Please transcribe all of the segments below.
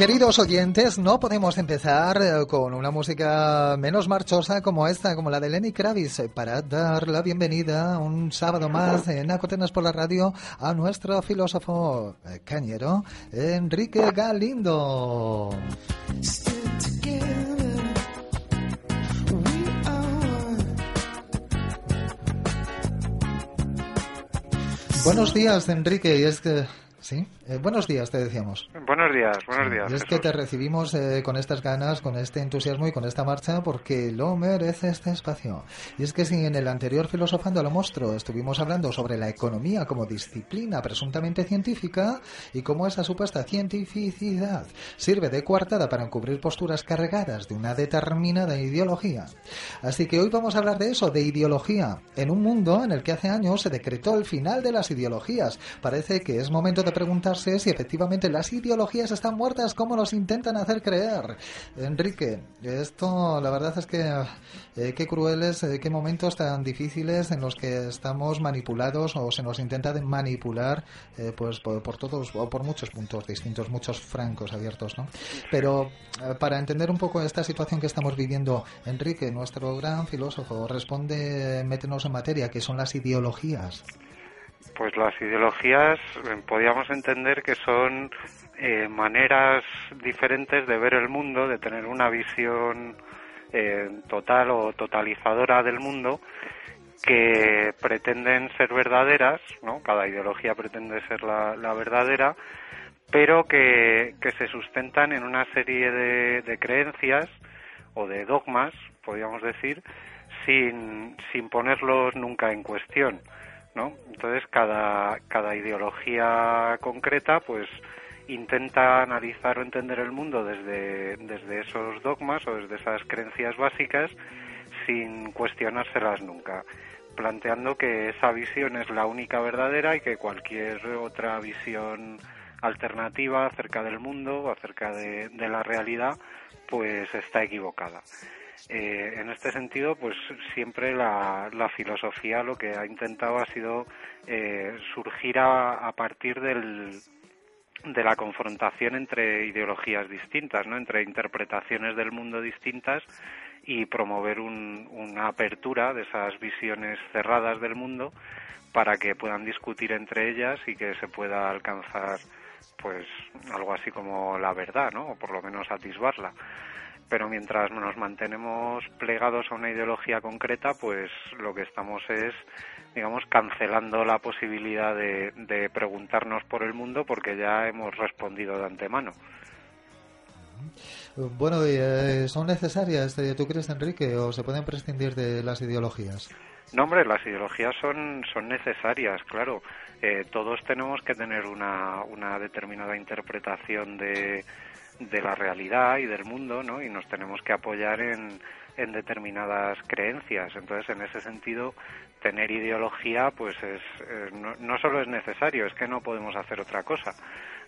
Queridos oyentes, no podemos empezar eh, con una música menos marchosa como esta, como la de Lenny Kravitz, eh, para dar la bienvenida un sábado más en Acotenas por la Radio a nuestro filósofo eh, cañero, Enrique Galindo. Buenos días, Enrique. Es que Sí, eh, buenos días, te decíamos. Buenos días, buenos días. Y es que te recibimos eh, con estas ganas, con este entusiasmo y con esta marcha porque lo merece este espacio. Y es que si en el anterior Filosofando lo Monstruo estuvimos hablando sobre la economía como disciplina presuntamente científica y cómo esa supuesta cientificidad sirve de coartada para encubrir posturas cargadas de una determinada ideología. Así que hoy vamos a hablar de eso, de ideología, en un mundo en el que hace años se decretó el final de las ideologías. Parece que es momento de preguntarse si efectivamente las ideologías están muertas como nos intentan hacer creer. Enrique, esto la verdad es que eh, qué crueles, eh, qué momentos tan difíciles en los que estamos manipulados o se nos intenta manipular eh, pues por, todos o por muchos puntos distintos, muchos francos abiertos, ¿no? Pero para entender un poco esta situación que estamos viviendo, Enrique, nuestro gran filósofo, responde, métenos en materia, que son las ideologías. Pues las ideologías eh, podríamos entender que son eh, maneras diferentes de ver el mundo, de tener una visión eh, total o totalizadora del mundo que pretenden ser verdaderas, ¿no? Cada ideología pretende ser la, verdadera, pero que, se sustentan en una serie de, de creencias o de dogmas, podríamos decir, sin, sin ponerlos nunca en cuestión. ¿No? Entonces cada, cada ideología concreta pues intenta analizar o entender el mundo desde, desde esos dogmas o desde esas creencias básicas sin cuestionárselas nunca, planteando que esa visión es la única verdadera y que cualquier otra visión alternativa acerca del mundo acerca de, de la realidad pues está equivocada. Eh, en este sentido, pues siempre la, filosofía lo que ha intentado ha sido eh, surgir a, partir del, de la confrontación entre ideologías distintas, ¿no? entre interpretaciones del mundo distintas y promover una apertura de esas visiones cerradas del mundo para que puedan discutir entre ellas y que se pueda alcanzar pues algo así como la verdad, ¿no? o por lo menos atisbarla pero mientras nos mantenemos plegados a una ideología concreta, pues lo que estamos es, digamos, cancelando la posibilidad de, preguntarnos por el mundo porque ya hemos respondido de antemano. Bueno, eh, ¿son necesarias, eh, tú crees, Enrique, o se pueden prescindir de las ideologías? No, hombre, las ideologías son, son necesarias, claro. Eh, todos tenemos que tener una, una determinada interpretación de, de la realidad y del mundo, ¿no? Y nos tenemos que apoyar en, en determinadas creencias. Entonces, en ese sentido, tener ideología, pues es, no, no, solo es necesario, es que no podemos hacer otra cosa,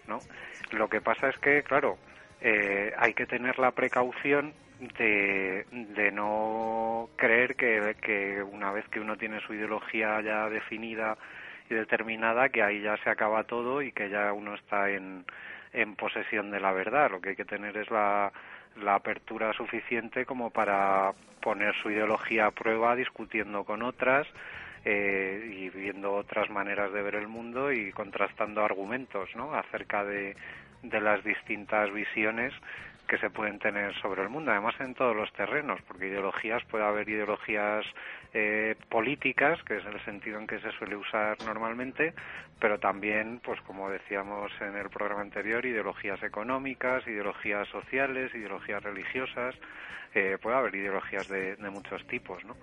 ¿no? Lo que pasa es que, claro, eh, hay que tener la precaución de, de no creer que, que una vez que uno tiene su ideología ya definida y determinada, que ahí ya se acaba todo y que ya uno está en en posesión de la verdad. Lo que hay que tener es la, la apertura suficiente como para poner su ideología a prueba discutiendo con otras eh, y viendo otras maneras de ver el mundo y contrastando argumentos ¿no? acerca de, de las distintas visiones que se pueden tener sobre el mundo, además en todos los terrenos, porque ideologías puede haber ideologías eh, políticas, que es el sentido en que se suele usar normalmente, pero también, pues como decíamos en el programa anterior, ideologías económicas, ideologías sociales, ideologías religiosas, eh, puede haber ideologías de, de muchos tipos, ¿no?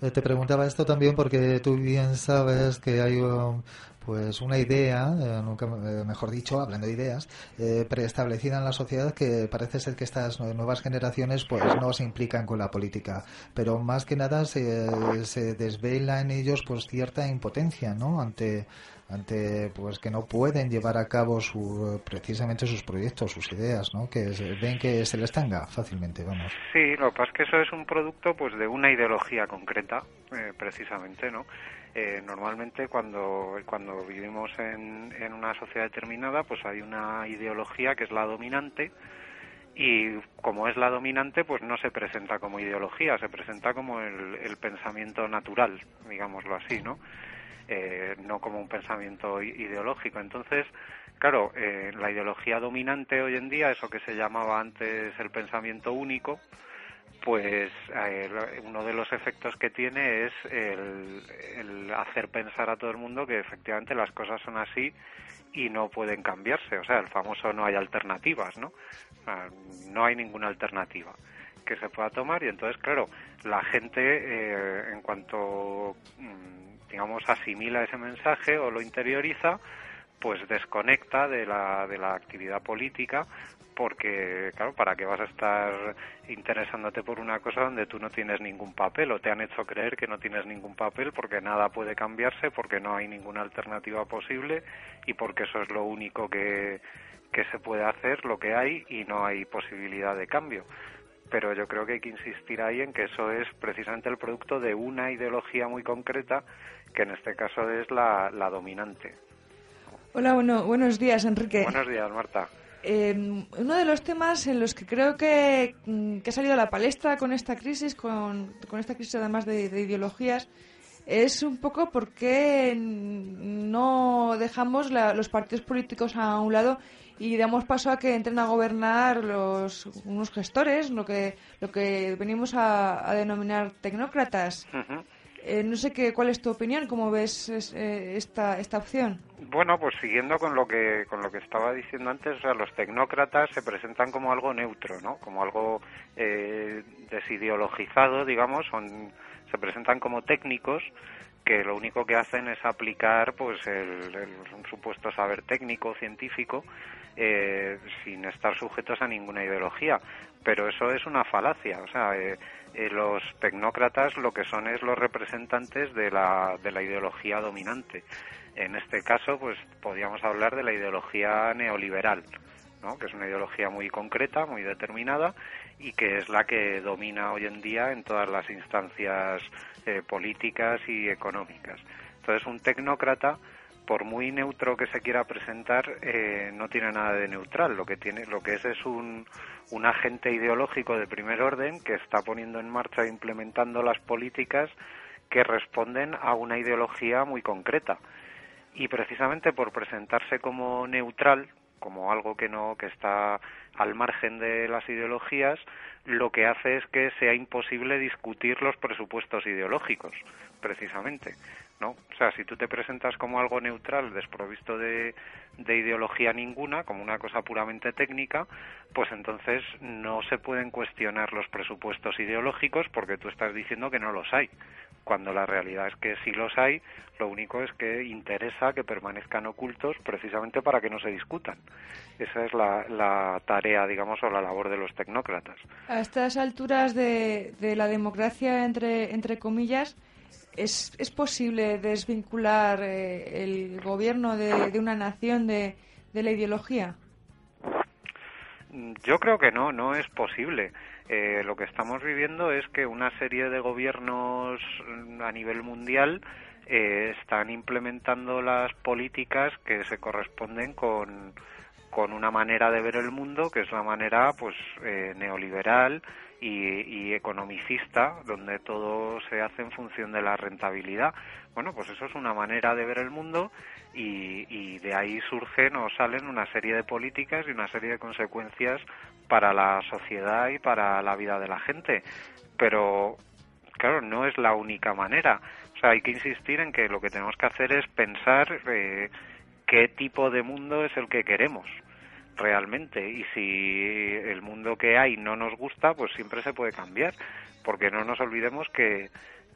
Eh, te preguntaba esto también porque tú bien sabes que hay pues una idea, eh, nunca eh, mejor dicho, hablando de ideas, preestablecida en la sociedad que parece ser que estas nuevas generaciones pues no se implican con la política, pero más que nada se, se desvela en ellos pues cierta impotencia, ¿no? Ante ante pues que no pueden llevar a cabo su, precisamente sus proyectos, sus ideas, ¿no? Que ven que se les tanga fácilmente, vamos. Sí, lo que pasa es que eso es un producto pues de una ideología concreta, eh, precisamente, ¿no? Eh, normalmente cuando, cuando vivimos en, en una sociedad determinada, pues hay una ideología que es la dominante, y como es la dominante, pues no se presenta como ideología, se presenta como el, pensamiento natural, digámoslo así, ¿no? Eh, no como un pensamiento ideológico. Entonces, claro, eh, la ideología dominante hoy en día, eso que se llamaba antes el pensamiento único, pues eh, uno de los efectos que tiene es el, el, hacer pensar a todo el mundo que efectivamente las cosas son así y no pueden cambiarse. O sea, el famoso no hay alternativas, ¿no? no hay ninguna alternativa que se pueda tomar y entonces, claro, la gente eh, en cuanto, mm, digamos, asimila ese mensaje o lo interioriza, pues desconecta de la, de la actividad política porque, claro, ¿para qué vas a estar interesándote por una cosa donde tú no tienes ningún papel o te han hecho creer que no tienes ningún papel porque nada puede cambiarse, porque no hay ninguna alternativa posible y porque eso es lo único que, que se puede hacer, lo que hay y no hay posibilidad de cambio? Pero yo creo que hay que insistir ahí en que eso es precisamente el producto de una ideología muy concreta, que en este caso es la, la dominante. Hola, bueno, buenos días, Enrique. Buenos días, Marta. Eh, uno de los temas en los que creo que, mm, que, ha salido a la palestra con esta crisis, con, con esta crisis además de, de, ideologías, es un poco por qué no dejamos la, los partidos políticos a un lado y damos paso a que entren a gobernar los, unos gestores, lo que, lo que venimos a, a denominar tecnócratas. Eh, no sé qué, cuál es tu opinión, cómo ves eh, esta, esta opción. Bueno, pues siguiendo con lo que con lo que estaba diciendo antes, o sea, los tecnócratas se presentan como algo neutro, ¿no? Como algo eh, desideologizado, digamos, son se presentan como técnicos que lo único que hacen es aplicar pues el, un supuesto saber técnico científico eh, sin estar sujetos a ninguna ideología pero eso es una falacia o sea eh, eh, los tecnócratas lo que son es los representantes de la, de la ideología dominante. En este caso, pues podríamos hablar de la ideología neoliberal, ¿no? que es una ideología muy concreta, muy determinada y que es la que domina hoy en día en todas las instancias eh, políticas y económicas. Entonces, un tecnócrata por muy neutro que se quiera presentar, eh, no tiene nada de neutral. Lo que tiene, lo que es es un, un agente ideológico de primer orden que está poniendo en marcha e implementando las políticas que responden a una ideología muy concreta. Y precisamente por presentarse como neutral, como algo que no que está al margen de las ideologías, lo que hace es que sea imposible discutir los presupuestos ideológicos, precisamente. ¿No? O sea, si tú te presentas como algo neutral, desprovisto de, de, ideología ninguna, como una cosa puramente técnica, pues entonces no se pueden cuestionar los presupuestos ideológicos porque tú estás diciendo que no los hay, cuando la realidad es que sí los hay, lo único es que interesa que permanezcan ocultos precisamente para que no se discutan. Esa es la, la tarea, digamos, o la labor de los tecnócratas. A estas alturas de, de la democracia, entre, entre comillas, ¿Es, ¿Es, posible desvincular eh, el gobierno de, de una nación de, de, la ideología? Yo creo que no, no es posible. Eh, lo que estamos viviendo es que una serie de gobiernos a nivel mundial eh, están implementando las políticas que se corresponden con, con una manera de ver el mundo que es la manera pues eh, neoliberal y, y, economicista, donde todo se hace en función de la rentabilidad. Bueno, pues eso es una manera de ver el mundo y, de ahí surgen o salen una serie de políticas y una serie de consecuencias para la sociedad y para la vida de la gente. Pero, claro, no es la única manera. O sea, hay que insistir en que lo que tenemos que hacer es pensar eh, qué tipo de mundo es el que queremos realmente. Y si el mundo que hay no nos gusta pues siempre se puede cambiar. Porque no nos olvidemos que,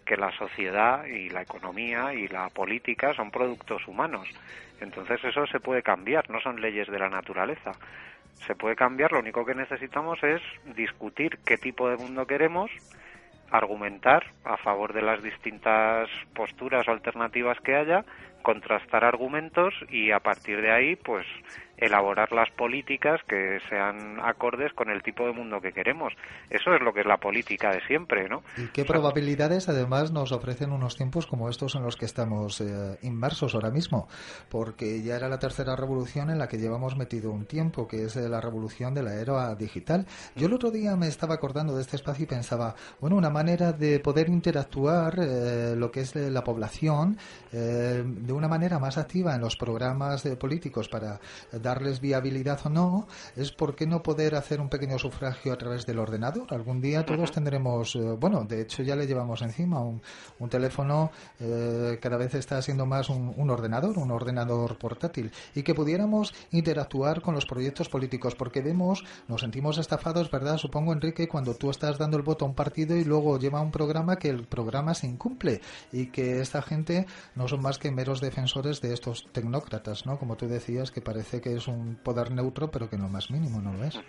que la sociedad y la economía y la política son productos humanos. Entonces eso se puede cambiar no son leyes de la naturaleza. Se puede cambiar lo único que necesitamos es discutir qué tipo de mundo queremos argumentar a favor de las distintas posturas o alternativas que haya contrastar argumentos y a partir de ahí, pues elaborar las políticas que sean acordes con el tipo de mundo que queremos. Eso es lo que es la política de siempre, ¿no? ¿Y qué probabilidades además nos ofrecen unos tiempos como estos en los que estamos eh, inmersos ahora mismo? Porque ya era la tercera revolución en la que llevamos metido un tiempo, que es eh, la revolución de la era digital. Yo el otro día me estaba acordando de este espacio y pensaba, bueno, una manera de poder interactuar eh, lo que es la población de una manera más activa en los programas políticos para darles viabilidad o no, es por qué no poder hacer un pequeño sufragio a través del ordenador. Algún día todos tendremos, eh, bueno, de hecho ya le llevamos encima un, un teléfono, eh, cada vez está siendo más un, un, ordenador, un ordenador portátil, y que pudiéramos interactuar con los proyectos políticos, porque vemos, nos sentimos estafados, ¿verdad? Supongo, Enrique, cuando tú estás dando el voto a un partido y luego lleva un programa que el programa se incumple y que esta gente no son más que meros defensores de estos tecnócratas, ¿no? Como tú decías, que parece que es un poder neutro, pero que no más mínimo, ¿no lo es?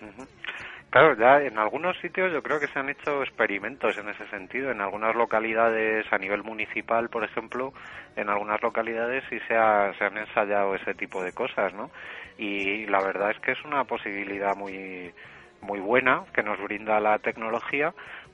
Claro, ya en algunos sitios yo creo que se han hecho experimentos en ese sentido. En algunas localidades a nivel municipal, por ejemplo, en algunas localidades sí se, ha, se han ensayado ese tipo de cosas, ¿no? Y la verdad es que es una posibilidad muy muy buena que nos brinda la tecnología,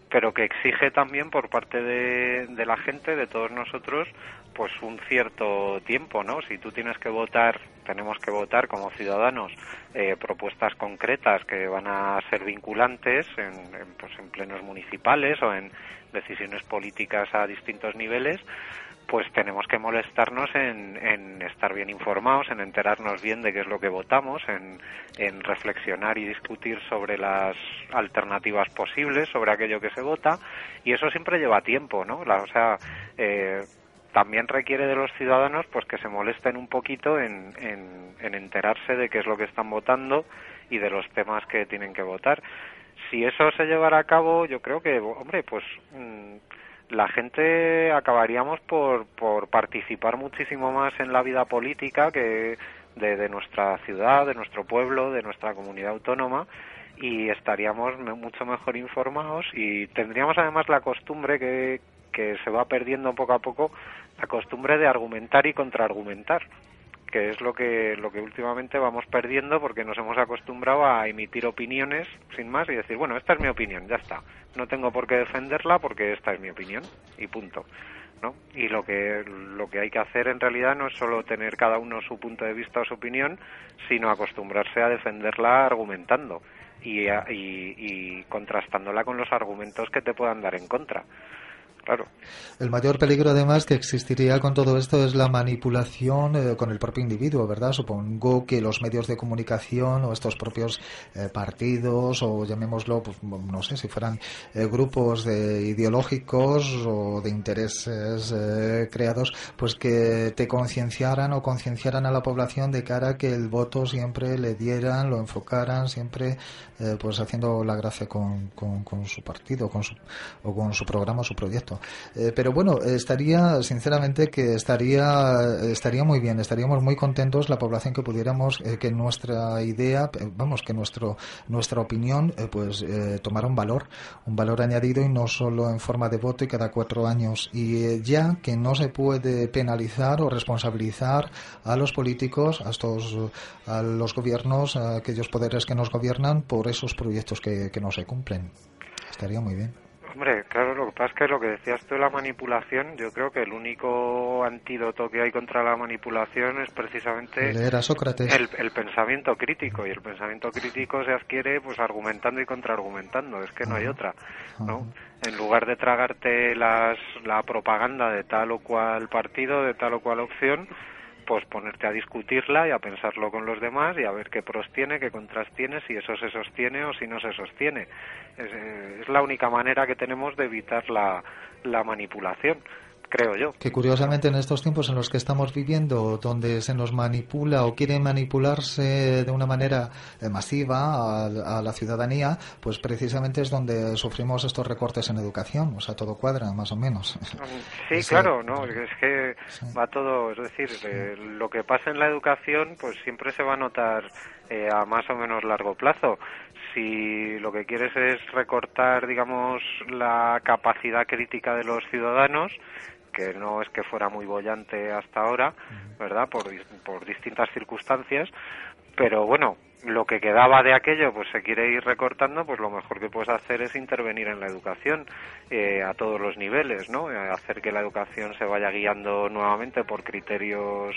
pero que exige también por parte de la gente, de todos nosotros, pues un cierto tiempo, ¿no? Si tú tienes que votar, tenemos que votar como ciudadanos eh, propuestas concretas que van a ser vinculantes en, pues en plenos municipales o en decisiones políticas a distintos niveles, pues tenemos que molestarnos en, en, estar bien informados, en enterarnos bien de qué es lo que votamos, en, en, reflexionar y discutir sobre las alternativas posibles, sobre aquello que se vota, y eso siempre lleva tiempo, ¿no? La, o sea, eh, también requiere de los ciudadanos pues que se molesten un poquito en, en, enterarse de qué es lo que están votando y de los temas que tienen que votar. Si eso se llevara a cabo, yo creo que, hombre, pues mm, la gente acabaríamos por, por participar muchísimo más en la vida política que de, de nuestra ciudad, de nuestro pueblo, de nuestra comunidad autónoma y estaríamos mucho mejor informados y tendríamos además la costumbre que, que se va perdiendo poco a poco la costumbre de argumentar y contraargumentar que es lo que lo que últimamente vamos perdiendo porque nos hemos acostumbrado a emitir opiniones sin más y decir bueno esta es mi opinión ya está no tengo por qué defenderla porque esta es mi opinión y punto ¿no? y lo que lo que hay que hacer en realidad no es solo tener cada uno su punto de vista o su opinión sino acostumbrarse a defenderla argumentando y, y, y contrastándola con los argumentos que te puedan dar en contra El mayor peligro, además, que existiría con todo esto es la manipulación eh, con el propio individuo, ¿verdad? Supongo que los medios de comunicación o estos propios eh, partidos, o llamémoslo, pues, no sé, si fueran eh, grupos de ideológicos o de intereses creados, pues que te concienciaran o concienciaran a la población de cara a que el voto siempre le dieran, lo enfocaran, siempre pues haciendo la gracia con, con, con su partido con su, o con su programa o su proyecto. Eh, pero bueno, estaría, sinceramente, que estaría, estaría muy bien, estaríamos muy contentos la población que pudiéramos, eh, que nuestra idea, eh, vamos, que nuestro, nuestra opinión, pues tomara un valor, un valor añadido y no solo en forma de voto y cada cuatro años. Y ya que no se puede penalizar o responsabilizar a los políticos, a estos, a los gobiernos, a aquellos poderes que nos gobiernan por esos proyectos que, que no se cumplen. Estaría muy bien. Hombre, claro, pasa es que lo que decías tú de la manipulación, yo creo que el único antídoto que hay contra la manipulación es precisamente el, el, pensamiento crítico y el pensamiento crítico se adquiere pues argumentando y contraargumentando, es que no hay otra, ¿no? En lugar de tragarte las, la propaganda de tal o cual partido, de tal o cual opción, pues ponerte a discutirla y a pensarlo con los demás y a ver qué pros tiene, qué contras tiene, si eso se sostiene o si no se sostiene. Es, eh, es la única manera que tenemos de evitar la, la manipulación creo yo. Que curiosamente en estos tiempos en los que estamos viviendo, donde se nos manipula o quiere manipularse de una manera masiva a, la ciudadanía, pues precisamente es donde sufrimos estos recortes en educación. O sea, todo cuadra, más o menos. Sí, claro, ¿no? Es que va todo, es decir, eh, lo que pasa en la educación, pues siempre se va a notar eh, a más o menos largo plazo si lo que quieres es recortar, digamos, la capacidad crítica de los ciudadanos, que no es que fuera muy bollante hasta ahora, ¿verdad? Por, por distintas circunstancias, pero bueno, lo que quedaba de aquello pues se quiere ir recortando, pues lo mejor que puedes hacer es intervenir en la educación eh, a todos los niveles, ¿no? Eh, hacer que la educación se vaya guiando nuevamente por criterios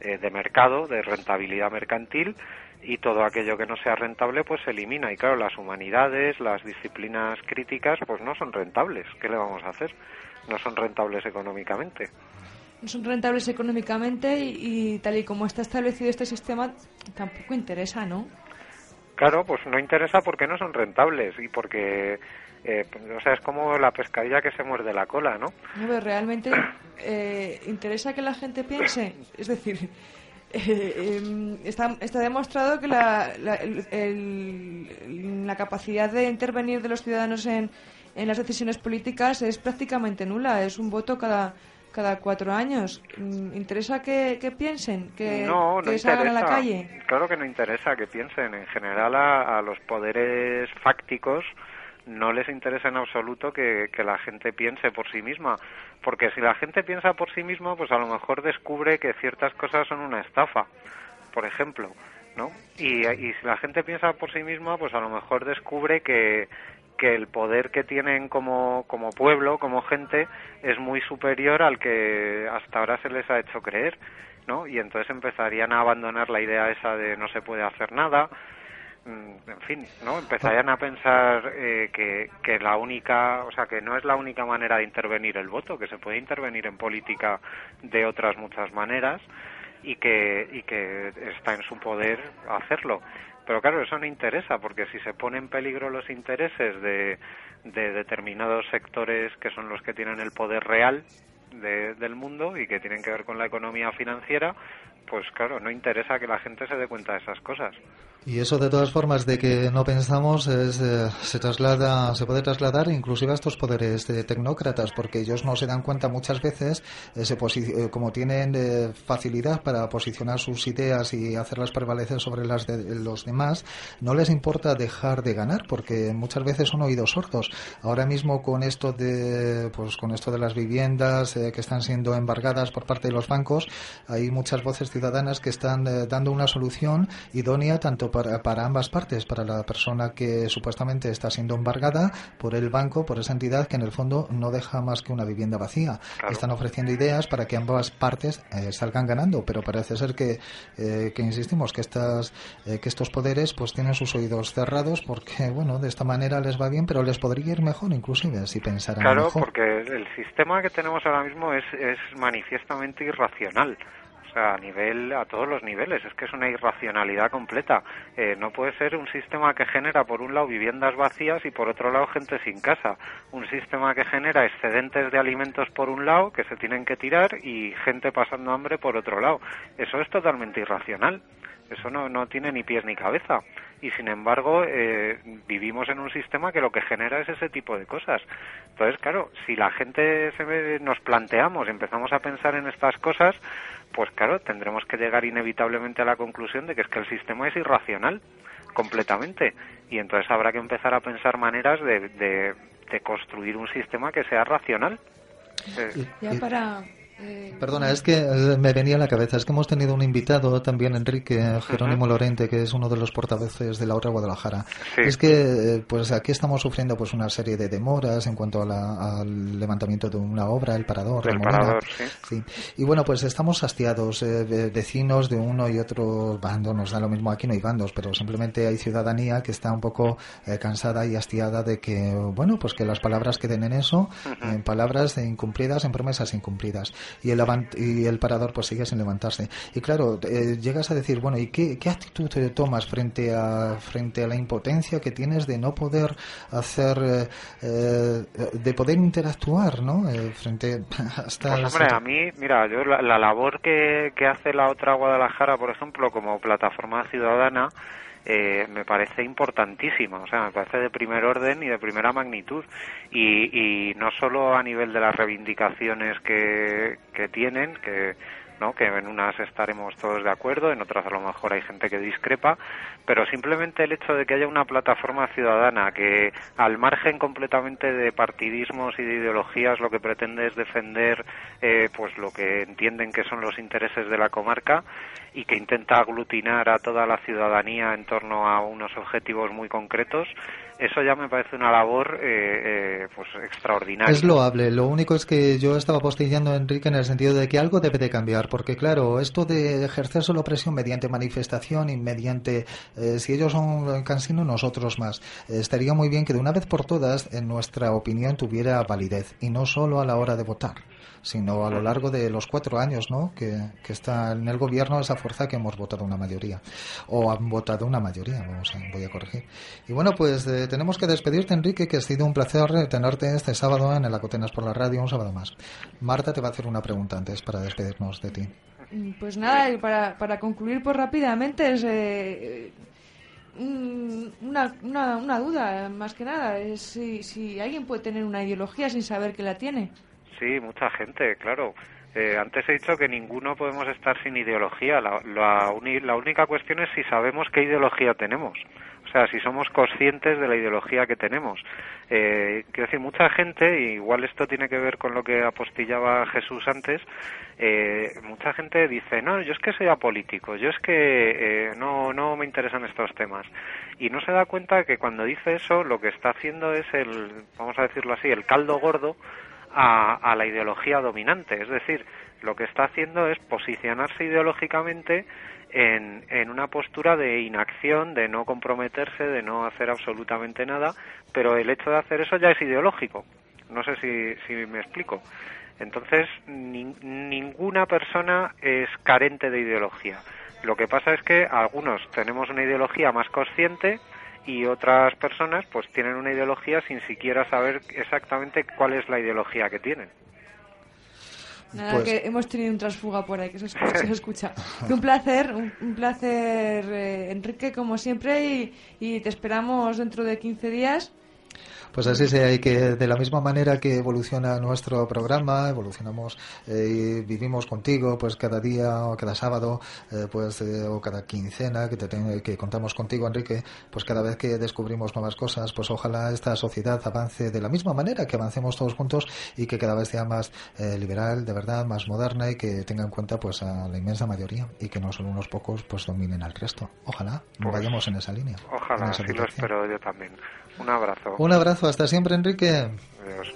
eh, de mercado, de rentabilidad mercantil y todo aquello que no sea rentable pues se elimina y claro las humanidades las disciplinas críticas pues no son rentables qué le vamos a hacer no son rentables económicamente no son rentables económicamente y, tal y como está establecido este sistema tampoco interesa, ¿no? Claro, pues no interesa porque no son rentables y porque, eh, o sea, es como la pescadilla que se muerde la cola, ¿no? No, realmente eh, interesa que la gente piense, es decir, eh, em, está, está, demostrado que la, la, la capacidad de intervenir de los ciudadanos en, en las decisiones políticas es prácticamente nula, es un voto cada cada cuatro años. Mm, ¿Interesa que, piensen? ¿Que, salgan a la calle? Claro que no interesa que piensen. En general a, los poderes fácticos no les interesa en absoluto que, la gente piense por sí misma. Porque si la gente piensa por sí misma, pues a lo mejor descubre que ciertas cosas son una estafa, por ejemplo. ¿no? Y, y si la gente piensa por sí misma, pues a lo mejor descubre que, que el poder que tienen como, como pueblo, como gente, es muy superior al que hasta ahora se les ha hecho creer, ¿no? Y entonces empezarían a abandonar la idea esa de no se puede hacer nada, mm, en fin, ¿no? Empezarían a pensar eh, que, que la única, o sea, que no es la única manera de intervenir el voto, que se puede intervenir en política de otras muchas maneras y que, y que está en su poder hacerlo. Pero claro, eso no interesa, porque si se ponen en peligro los intereses de, de determinados sectores que son los que tienen el poder real del mundo y que tienen que ver con la economía financiera, pues claro, no interesa que la gente se dé cuenta de esas cosas. Y eso de todas formas de que no pensamos es, eh, se traslada, se puede trasladar inclusive a estos poderes de tecnócratas, porque ellos no se dan cuenta muchas veces, eh, eh, como tienen facilidad para posicionar sus ideas y hacerlas prevalecer sobre las de los demás, no les importa dejar de ganar, porque muchas veces son oídos sordos. Ahora mismo con esto de, pues con esto de las viviendas que están siendo embargadas por parte de los bancos, hay muchas voces ciudadanas que están dando una solución idónea tanto para, ambas partes, para la persona que supuestamente está siendo embargada por el banco, por esa entidad que en el fondo no deja más que una vivienda vacía. Están ofreciendo ideas para que ambas partes eh, salgan ganando, pero parece ser que, eh, que insistimos, que, estas, eh, que estos poderes pues tienen sus oídos cerrados porque, bueno, de esta manera les va bien, pero les podría ir mejor inclusive si pensaran Claro, porque el sistema que tenemos ahora mismo es, es manifiestamente irracional a nivel, a todos los niveles. Es que es una irracionalidad completa. Eh, no puede ser un sistema que genera, por un lado, viviendas vacías y por otro lado, gente sin casa. Un sistema que genera excedentes de alimentos por un lado, que se tienen que tirar, y gente pasando hambre por otro lado. Eso es totalmente irracional. Eso no, no tiene ni pies ni cabeza. Y sin embargo, eh, vivimos en un sistema que lo que genera es ese tipo de cosas. Entonces, claro, si la gente se nos planteamos, empezamos a pensar en estas cosas, pues claro, tendremos que llegar inevitablemente a la conclusión de que es que el sistema es irracional completamente. Y entonces habrá que empezar a pensar maneras de, de, de construir un sistema que sea racional. Ya para, eh, Perdona, es que eh, me venía a la cabeza, es que hemos tenido un invitado también, Enrique Jerónimo Lorente, que es uno de los portavoces de la otra Guadalajara. Es que, eh, pues aquí estamos sufriendo pues una serie de demoras en cuanto al levantamiento de una obra, el Parador. El Parador, sí. Y bueno, pues estamos hastiados, vecinos de uno y otro bando, nos da lo mismo, aquí no hay bandos, pero simplemente hay ciudadanía que está un poco cansada y hastiada de que, bueno, pues que las palabras queden en eso, en palabras incumplidas, en promesas incumplidas y el, y el parador pues sigue sin levantarse. Y claro, eh, llegas a decir, bueno, ¿y qué, qué actitud te tomas frente a, frente a la impotencia que tienes de no poder hacer, eh, eh, de poder interactuar, ¿no? frente hasta... Pues hombre, a mí, mira, yo la, la labor que, que hace la otra Guadalajara, por ejemplo, como plataforma ciudadana, eh, me parece importantísima, o sea, me parece de primer orden y de primera magnitud. Y, y no solo a nivel de las reivindicaciones que, tienen, que ¿no? Que en unas estaremos todos de acuerdo, en otras a lo mejor hay gente que discrepa, pero simplemente el hecho de que haya una plataforma ciudadana que al margen completamente de partidismos y de ideologías lo que pretende es defender eh, pues lo que entienden que son los intereses de la comarca y que intenta aglutinar a toda la ciudadanía en torno a unos objetivos muy concretos, eso ya me parece una labor eh, eh, pues extraordinaria. Es loable. Lo único es que yo estaba postillando, Enrique, en el sentido de que algo debe de cambiar, porque claro, esto de ejercer solo presión mediante manifestación y mediante, eh, si ellos son cansinos, nosotros más, estaría muy bien que de una vez por todas, en nuestra opinión, tuviera validez y no solo a la hora de votar sino a lo largo de los cuatro años ¿no? que, está en el gobierno esa fuerza que hemos votado una mayoría, o han votado una mayoría, vamos a, voy a corregir. Y bueno, pues eh, tenemos que despedirte, Enrique, que ha sido un placer tenerte este sábado en el Acotenas por la radio, un sábado más. Marta te va a hacer una pregunta antes para despedirnos de ti. Mm, pues nada, para, para concluir pues rápidamente es... Eh, una, una, una, duda, más que nada, es si, si alguien puede tener una ideología sin saber que la tiene. Sí, mucha gente, claro. Eh, antes he dicho que ninguno podemos estar sin ideología. La, la, única cuestión es si sabemos qué ideología tenemos. O sea, si somos conscientes de la ideología que tenemos. Eh, quiero decir, mucha gente, y igual esto tiene que ver con lo que apostillaba Jesús antes, eh, mucha gente dice, no, yo es que soy apolítico, yo es que eh, no, no me interesan estos temas. Y no se da cuenta que cuando dice eso, lo que está haciendo es el, vamos a decirlo así, el caldo gordo a, la ideología dominante. Es decir, lo que está haciendo es posicionarse ideológicamente en, una postura de inacción, de no comprometerse, de no hacer absolutamente nada, pero el hecho de hacer eso ya es ideológico. No sé si, si me explico. Entonces, ninguna persona es carente de ideología. Lo que pasa es que algunos tenemos una ideología más consciente y otras personas pues tienen una ideología sin siquiera saber exactamente cuál es la ideología que tienen. Nada, pues que hemos tenido un transfuga por ahí, que se escucha. un placer, un, placer, eh, Enrique, como siempre, y, y te esperamos dentro de 15 días pues así sea, y que de la misma manera que evoluciona nuestro programa, evolucionamos eh, y vivimos contigo, pues cada día o cada sábado, eh, pues eh, o cada quincena que, te que contamos contigo, Enrique, pues cada vez que descubrimos nuevas cosas, pues ojalá esta sociedad avance de la misma manera, que avancemos todos juntos y que cada vez sea más liberal, de verdad, más moderna y que tenga en cuenta pues a la inmensa mayoría y que no solo unos pocos pues dominen al resto. Ojalá pues, vayamos en esa línea. Ojalá, así lo espero yo también. Un abrazo. Un abrazo, hasta siempre, Enrique. Adiós.